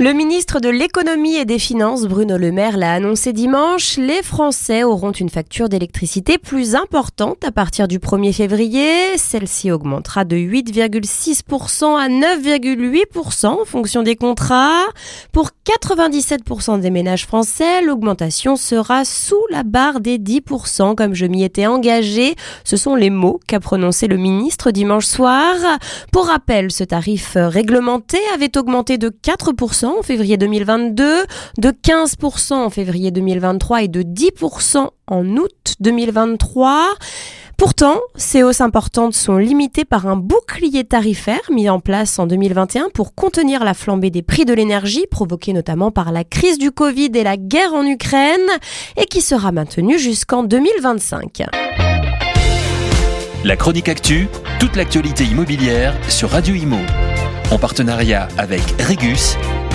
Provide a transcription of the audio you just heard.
Le ministre de l'économie et des finances, Bruno Le Maire, l'a annoncé dimanche. Les Français auront une facture d'électricité plus importante à partir du 1er février. Celle-ci augmentera de 8,6% à 9,8% en fonction des contrats. Pour 97% des ménages français, l'augmentation sera sous la barre des 10% comme je m'y étais engagé. Ce sont les mots qu'a prononcé le ministre dimanche soir. Pour rappel, ce tarif réglementé avait augmenté de 4% en février 2022, de 15% en février 2023 et de 10% en août 2023. Pourtant, ces hausses importantes sont limitées par un bouclier tarifaire mis en place en 2021 pour contenir la flambée des prix de l'énergie provoquée notamment par la crise du Covid et la guerre en Ukraine et qui sera maintenu jusqu'en 2025. La chronique actu, toute l'actualité immobilière sur Radio Imo. En partenariat avec Regus,